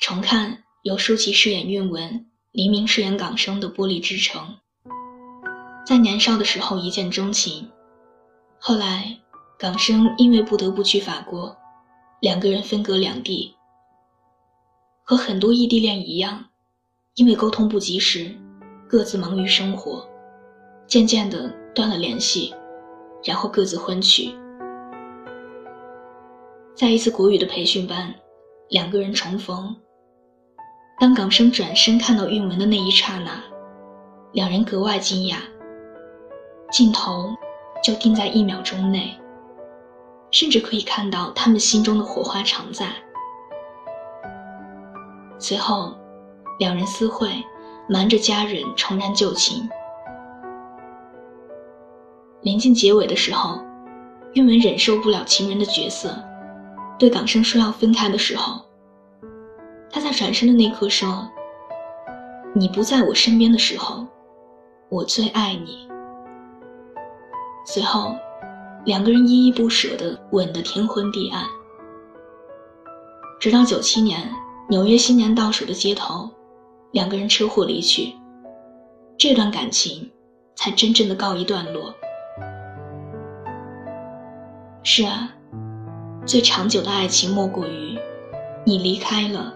重看由舒淇饰演韵文、黎明饰演港生的《玻璃之城》。在年少的时候一见钟情，后来港生因为不得不去法国，两个人分隔两地。和很多异地恋一样，因为沟通不及时，各自忙于生活，渐渐的断了联系，然后各自婚娶。在一次国语的培训班，两个人重逢。当港生转身看到韵文的那一刹那，两人格外惊讶。镜头就定在一秒钟内，甚至可以看到他们心中的火花常在。随后，两人私会，瞒着家人重燃旧情。临近结尾的时候，韵文忍受不了情人的角色，对港生说要分开的时候。他在转身的那刻说：“你不在我身边的时候，我最爱你。”随后，两个人依依不舍地吻得天昏地暗。直到九七年纽约新年倒数的街头，两个人车祸离去，这段感情才真正的告一段落。是啊，最长久的爱情莫过于你离开了。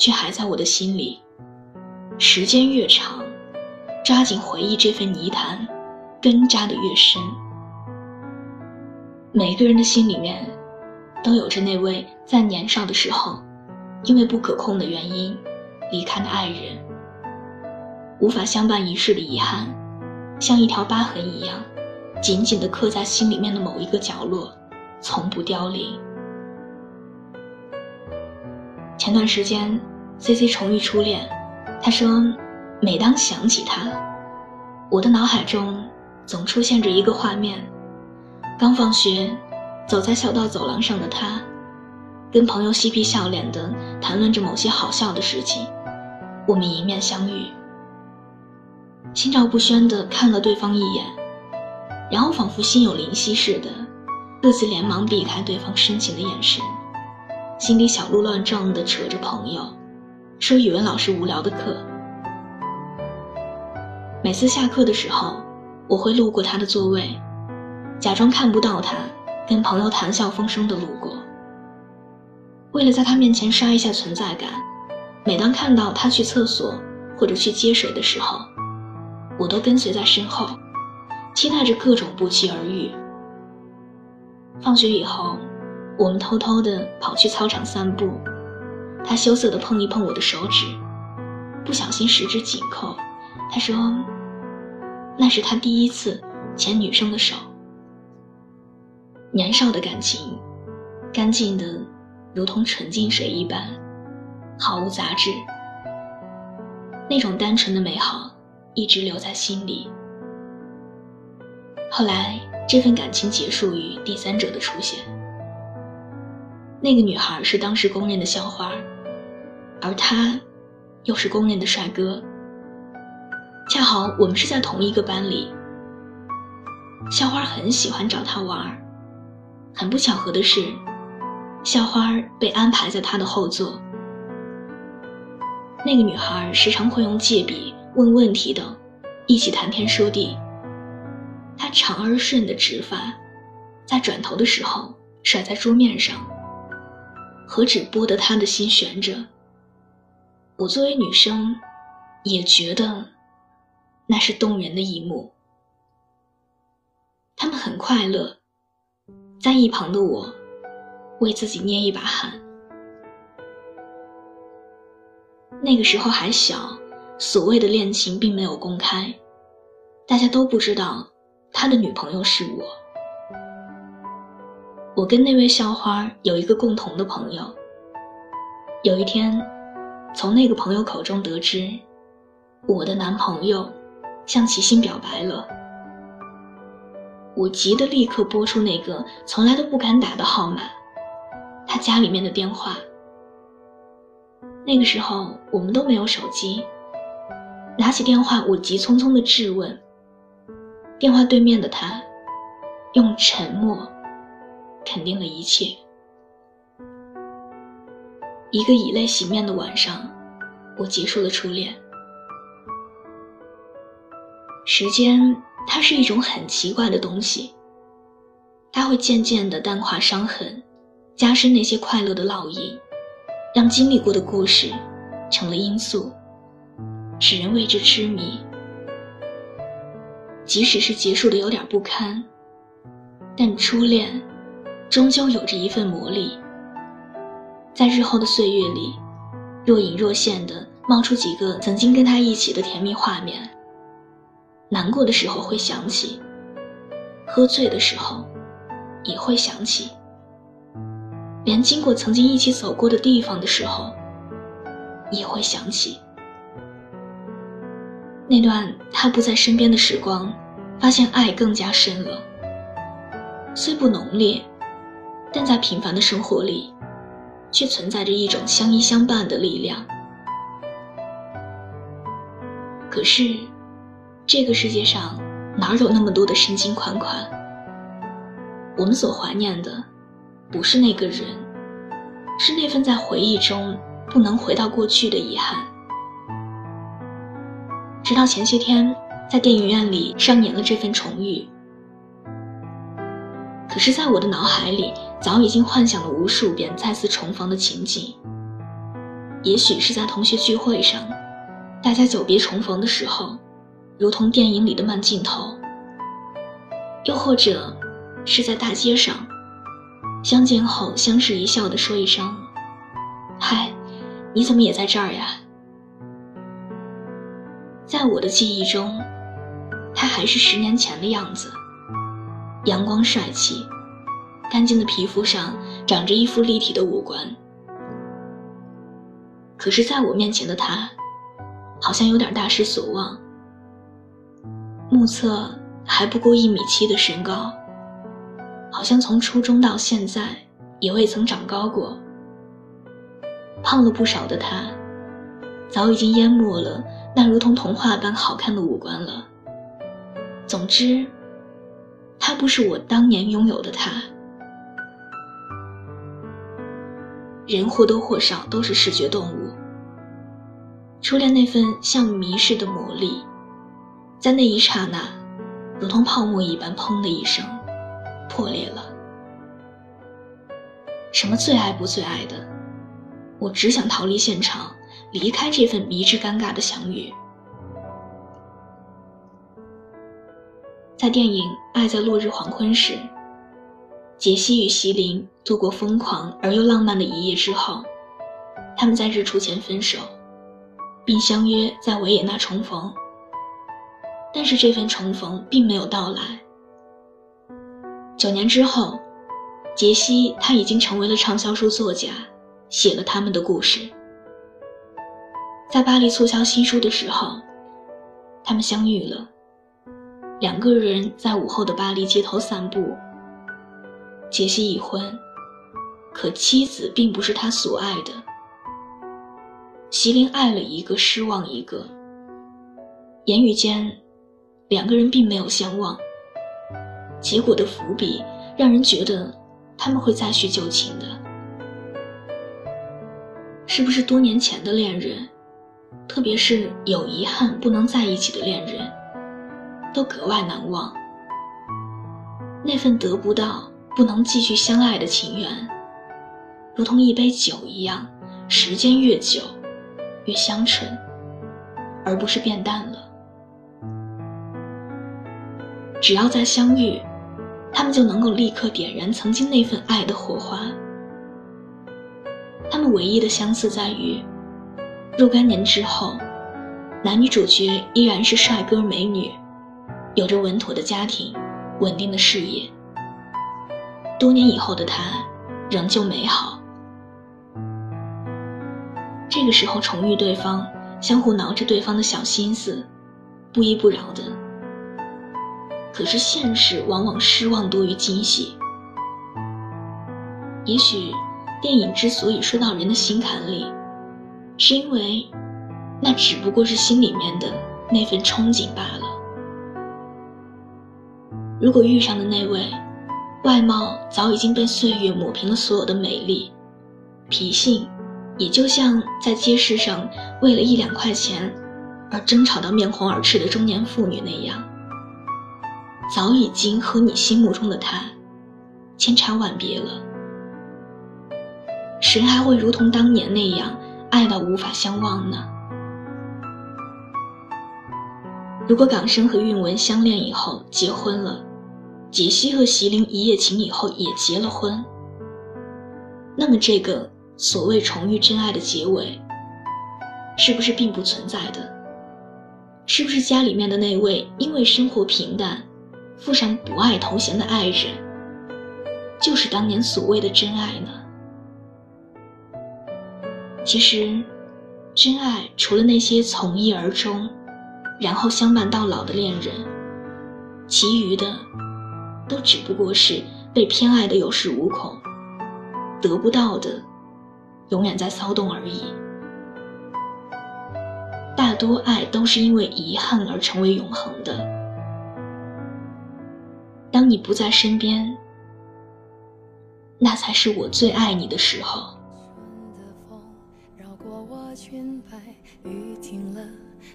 却还在我的心里。时间越长，扎紧回忆这份泥潭，根扎得越深。每个人的心里面，都有着那位在年少的时候，因为不可控的原因离开的爱人。无法相伴一世的遗憾，像一条疤痕一样，紧紧地刻在心里面的某一个角落，从不凋零。前段时间。C C 重遇初恋，他说：“每当想起他，我的脑海中总出现着一个画面：刚放学，走在校道走廊上的他，跟朋友嬉皮笑脸的谈论着某些好笑的事情。我们迎面相遇，心照不宣的看了对方一眼，然后仿佛心有灵犀似的，各自连忙避开对方深情的眼神，心里小鹿乱撞的扯着朋友。”说语文老师无聊的课，每次下课的时候，我会路过他的座位，假装看不到他，跟朋友谈笑风生的路过。为了在他面前刷一下存在感，每当看到他去厕所或者去接水的时候，我都跟随在身后，期待着各种不期而遇。放学以后，我们偷偷的跑去操场散步。他羞涩地碰一碰我的手指，不小心十指紧扣。他说：“那是他第一次牵女生的手。”年少的感情，干净的如同纯净水一般，毫无杂质。那种单纯的美好一直留在心里。后来，这份感情结束于第三者的出现。那个女孩是当时公认的校花，而他，又是公认的帅哥。恰好我们是在同一个班里，校花很喜欢找他玩。很不巧合的是，校花被安排在他的后座。那个女孩时常会用借笔问问题等，一起谈天说地。她长而顺的直发，在转头的时候甩在桌面上。何止拨得他的心悬着，我作为女生，也觉得那是动人的一幕。他们很快乐，在一旁的我，为自己捏一把汗。那个时候还小，所谓的恋情并没有公开，大家都不知道他的女朋友是我。我跟那位校花有一个共同的朋友。有一天，从那个朋友口中得知，我的男朋友向齐心表白了。我急得立刻拨出那个从来都不敢打的号码，他家里面的电话。那个时候我们都没有手机，拿起电话，我急匆匆的质问。电话对面的他，用沉默。肯定了一切。一个以泪洗面的晚上，我结束了初恋。时间，它是一种很奇怪的东西，它会渐渐地淡化伤痕，加深那些快乐的烙印，让经历过的故事成了因素，使人为之痴迷。即使是结束的有点不堪，但初恋终究有着一份魔力，在日后的岁月里，若隐若现的冒出几个曾经跟他一起的甜蜜画面。难过的时候会想起，喝醉的时候也会想起，连经过曾经一起走过的地方的时候也会想起。那段他不在身边的时光，发现爱更加深了。虽不浓烈，但在平凡的生活里，却存在着一种相依相伴的力量。可是。这个世界上哪有那么多的深情款款？我们所怀念的，不是那个人，是那份在回忆中不能回到过去的遗憾。直到前些天，在电影院里上演了这份重遇，可是，在我的脑海里早已经幻想了无数遍再次重逢的情景。也许是在同学聚会上，大家久别重逢的时候。如同电影里的慢镜头，又或者是在大街上相见后相视一笑的说一声：“嗨，你怎么也在这儿呀？”在我的记忆中，他还是十年前的样子，阳光帅气，干净的皮肤上长着一副立体的五官。可是，在我面前的他，好像有点大失所望。目测还不过一米七的身高，好像从初中到现在也未曾长高过。胖了不少的他，早已经淹没了那如同童话般好看的五官了。总之，他不是我当年拥有的他。人或多或少都是视觉动物，初恋那份像迷似的魔力。在那一刹那，如同泡沫一般，砰的一声，破裂了。什么最爱不最爱的，我只想逃离现场，离开这份迷之尴尬的相遇。在电影《爱在落日黄昏时》，杰西与席琳度过疯狂而又浪漫的一夜之后，他们在日出前分手，并相约在维也纳重逢。但是这份重逢并没有到来。九年之后，杰西他已经成为了畅销书作家，写了他们的故事。在巴黎促销新书的时候，他们相遇了。两个人在午后的巴黎街头散步。杰西已婚，可妻子并不是他所爱的。席琳爱了一个，失望一个，言语间。两个人并没有相忘，结果的伏笔让人觉得他们会再续旧情的。是不是多年前的恋人，特别是有遗憾不能在一起的恋人，都格外难忘？那份得不到、不能继续相爱的情缘，如同一杯酒一样，时间越久，越香醇，而不是变淡了。只要再相遇，他们就能够立刻点燃曾经那份爱的火花。他们唯一的相似在于，若干年之后，男女主角依然是帅哥美女，有着稳妥的家庭、稳定的事业。多年以后的他，仍旧美好。这个时候重遇对方，相互挠着对方的小心思，不依不饶的。可是现实往往失望多于惊喜。也许，电影之所以说到人的心坎里，是因为，那只不过是心里面的那份憧憬罢了。如果遇上的那位，外貌早已经被岁月抹平了所有的美丽，脾性，也就像在街市上为了一两块钱而争吵到面红耳赤的中年妇女那样，早已经和你心目中的他千差万别了。谁还会如同当年那样爱到无法相忘呢？如果港生和韵文相恋以后结婚了，解析和席琳一夜情以后也结了婚，那么这个所谓重遇真爱的结尾，是不是并不存在的？是不是家里面的那位因为生活平淡，附上不爱头衔的爱人，就是当年所谓的真爱呢？其实，真爱除了那些从一而终，然后相伴到老的恋人，其余的，都只不过是被偏爱的有恃无恐，得不到的，永远在骚动而已。大多爱都是因为遗憾而成为永恒的。当你不在身边，那才是我最爱你的时候。雨停了，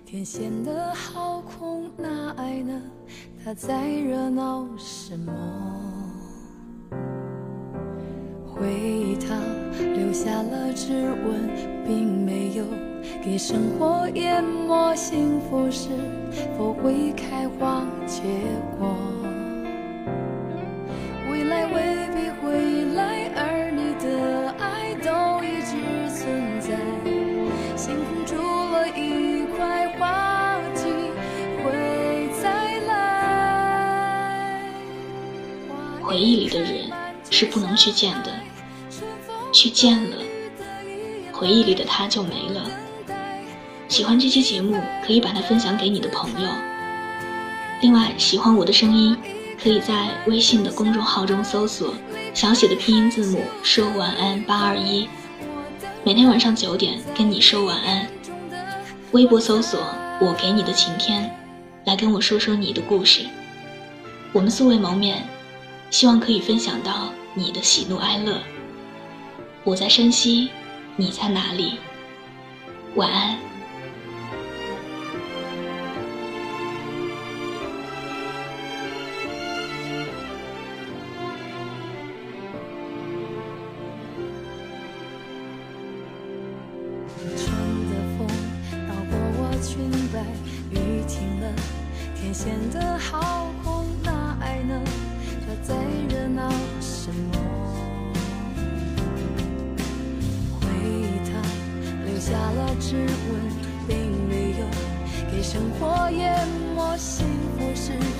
天显得好空，那爱呢？他在热闹什么？回忆他留下了指纹，并没有给生活淹没。幸福是否会开花结果？回忆里的人是不能去见的，去见了，回忆里的他就没了。喜欢这期节目，可以把它分享给你的朋友。另外，喜欢我的声音，可以在微信的公众号中搜索小写的拼音字母说晚安八二一。每天晚上九点跟你说晚安，微博搜索我给你的晴天，来跟我说说你的故事。我们素未谋面，希望可以分享到你的喜怒哀乐。我在山西，你在哪里？晚安。显得好，指纹，并没有给生活淹没。幸福是。